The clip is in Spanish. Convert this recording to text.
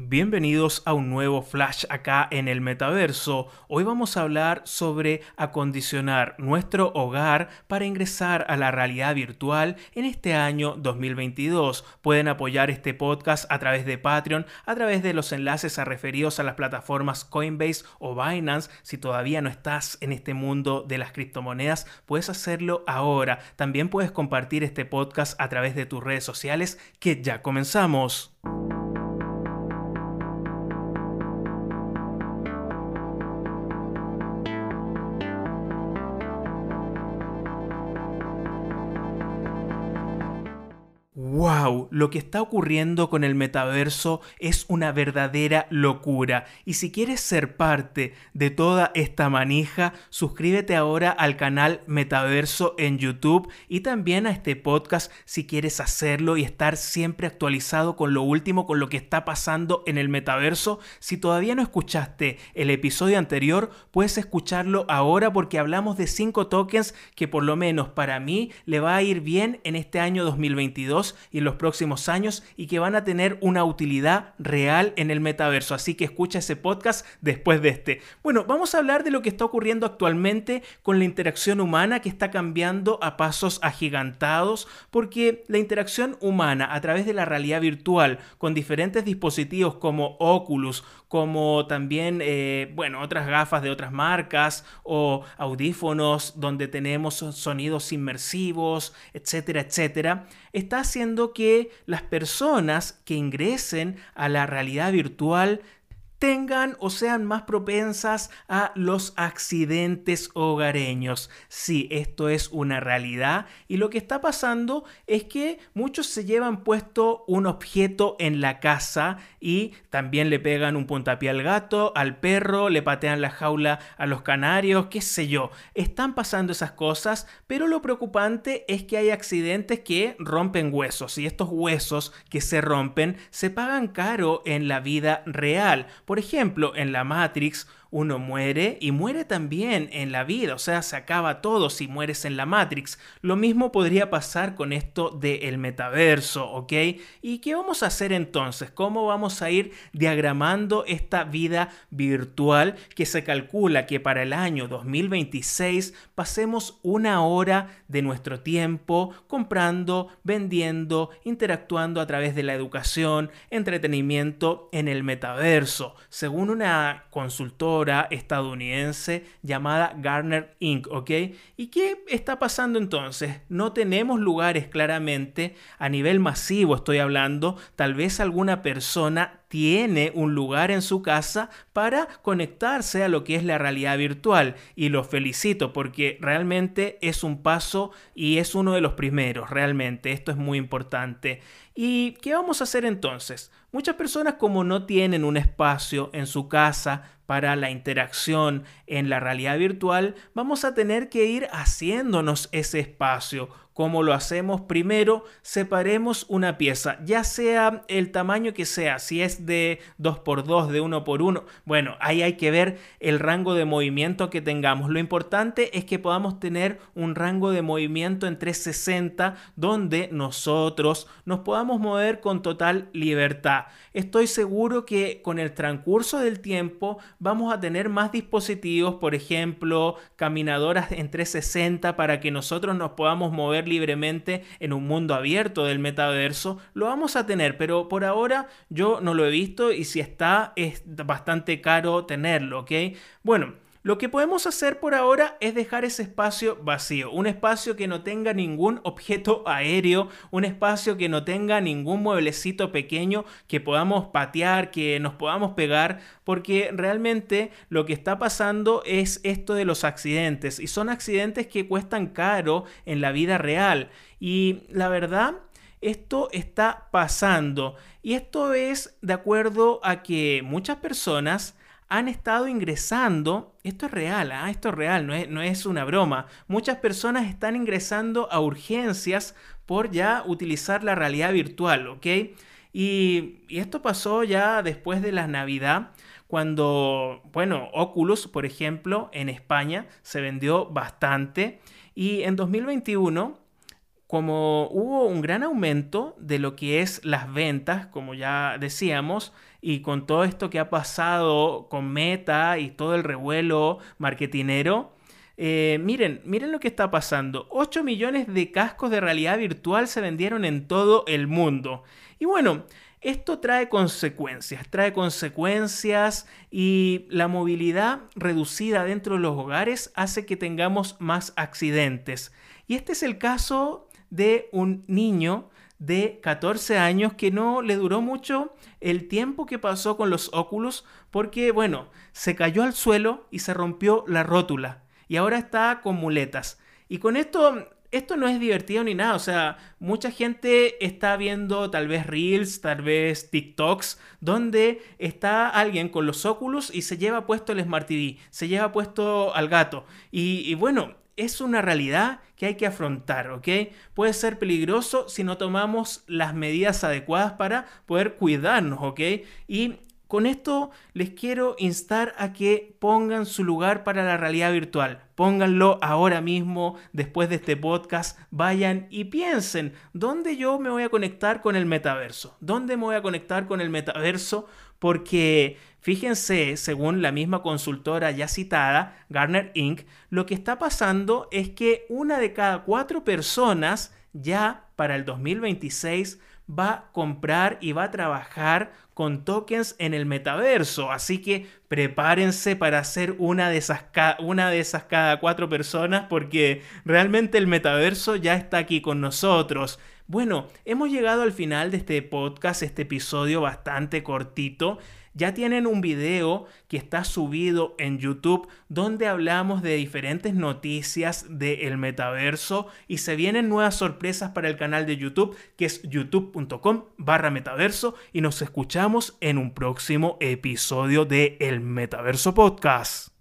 Bienvenidos a un nuevo flash acá en el metaverso. Hoy vamos a hablar sobre acondicionar nuestro hogar para ingresar a la realidad virtual en este año 2022. Pueden apoyar este podcast a través de Patreon, a través de los enlaces a referidos a las plataformas Coinbase o Binance. Si todavía no estás en este mundo de las criptomonedas, puedes hacerlo ahora. También puedes compartir este podcast a través de tus redes sociales que ya comenzamos. Wow, lo que está ocurriendo con el metaverso es una verdadera locura. Y si quieres ser parte de toda esta manija, suscríbete ahora al canal Metaverso en YouTube y también a este podcast si quieres hacerlo y estar siempre actualizado con lo último, con lo que está pasando en el metaverso. Si todavía no escuchaste el episodio anterior, puedes escucharlo ahora porque hablamos de 5 tokens que por lo menos para mí le va a ir bien en este año 2022 y en los próximos años y que van a tener una utilidad real en el metaverso. Así que escucha ese podcast después de este. Bueno, vamos a hablar de lo que está ocurriendo actualmente con la interacción humana que está cambiando a pasos agigantados porque la interacción humana a través de la realidad virtual con diferentes dispositivos como Oculus, como también, eh, bueno, otras gafas de otras marcas o audífonos donde tenemos sonidos inmersivos, etcétera, etcétera, está haciendo que las personas que ingresen a la realidad virtual tengan o sean más propensas a los accidentes hogareños. Sí, esto es una realidad y lo que está pasando es que muchos se llevan puesto un objeto en la casa y también le pegan un puntapié al gato, al perro, le patean la jaula a los canarios, qué sé yo. Están pasando esas cosas, pero lo preocupante es que hay accidentes que rompen huesos y estos huesos que se rompen se pagan caro en la vida real por ejemplo, en la Matrix uno muere y muere también en la vida, o sea, se acaba todo si mueres en la Matrix. Lo mismo podría pasar con esto del metaverso, ¿ok? ¿Y qué vamos a hacer entonces? ¿Cómo vamos a ir diagramando esta vida virtual que se calcula que para el año 2026 pasemos una hora de nuestro tiempo comprando, vendiendo, interactuando a través de la educación, entretenimiento en el metaverso? Según una consultora, estadounidense llamada Garner Inc., ¿ok? ¿Y qué está pasando entonces? No tenemos lugares claramente a nivel masivo, estoy hablando, tal vez alguna persona tiene un lugar en su casa para conectarse a lo que es la realidad virtual. Y lo felicito porque realmente es un paso y es uno de los primeros, realmente. Esto es muy importante. ¿Y qué vamos a hacer entonces? Muchas personas como no tienen un espacio en su casa para la interacción en la realidad virtual, vamos a tener que ir haciéndonos ese espacio ¿Cómo lo hacemos? Primero, separemos una pieza, ya sea el tamaño que sea, si es de 2x2, de 1x1. Bueno, ahí hay que ver el rango de movimiento que tengamos. Lo importante es que podamos tener un rango de movimiento en 360 donde nosotros nos podamos mover con total libertad. Estoy seguro que con el transcurso del tiempo vamos a tener más dispositivos, por ejemplo, caminadoras en 360 para que nosotros nos podamos mover libremente en un mundo abierto del metaverso, lo vamos a tener, pero por ahora yo no lo he visto y si está es bastante caro tenerlo, ¿ok? Bueno, lo que podemos hacer por ahora es dejar ese espacio vacío, un espacio que no tenga ningún objeto aéreo, un espacio que no tenga ningún mueblecito pequeño que podamos patear, que nos podamos pegar, porque realmente lo que está pasando es esto de los accidentes y son accidentes que cuestan caro en la vida real. Y la verdad esto está pasando y esto es de acuerdo a que muchas personas han estado ingresando, esto es real, ¿ah? esto es real, no es, no es una broma, muchas personas están ingresando a urgencias por ya utilizar la realidad virtual, ¿ok? Y, y esto pasó ya después de la Navidad, cuando, bueno, Oculus, por ejemplo, en España se vendió bastante y en 2021 como hubo un gran aumento de lo que es las ventas, como ya decíamos, y con todo esto que ha pasado con Meta y todo el revuelo marketinero, eh, miren, miren lo que está pasando. 8 millones de cascos de realidad virtual se vendieron en todo el mundo. Y bueno, esto trae consecuencias, trae consecuencias y la movilidad reducida dentro de los hogares hace que tengamos más accidentes. Y este es el caso de un niño de 14 años que no le duró mucho el tiempo que pasó con los óculos porque, bueno, se cayó al suelo y se rompió la rótula y ahora está con muletas. Y con esto, esto no es divertido ni nada. O sea, mucha gente está viendo tal vez reels, tal vez TikToks, donde está alguien con los óculos y se lleva puesto el Smart TV, se lleva puesto al gato. Y, y bueno, es una realidad que hay que afrontar, ¿ok? Puede ser peligroso si no tomamos las medidas adecuadas para poder cuidarnos, ¿ok? Y con esto les quiero instar a que pongan su lugar para la realidad virtual. Pónganlo ahora mismo, después de este podcast. Vayan y piensen, ¿dónde yo me voy a conectar con el metaverso? ¿Dónde me voy a conectar con el metaverso? Porque fíjense, según la misma consultora ya citada, Garner Inc., lo que está pasando es que una de cada cuatro personas ya para el 2026 va a comprar y va a trabajar con tokens en el metaverso. Así que prepárense para ser una de esas, una de esas cada cuatro personas porque realmente el metaverso ya está aquí con nosotros. Bueno, hemos llegado al final de este podcast, este episodio bastante cortito ya tienen un video que está subido en YouTube donde hablamos de diferentes noticias del metaverso y se vienen nuevas sorpresas para el canal de YouTube que es youtube.com barra metaverso y nos escuchamos en un próximo episodio de El Metaverso Podcast.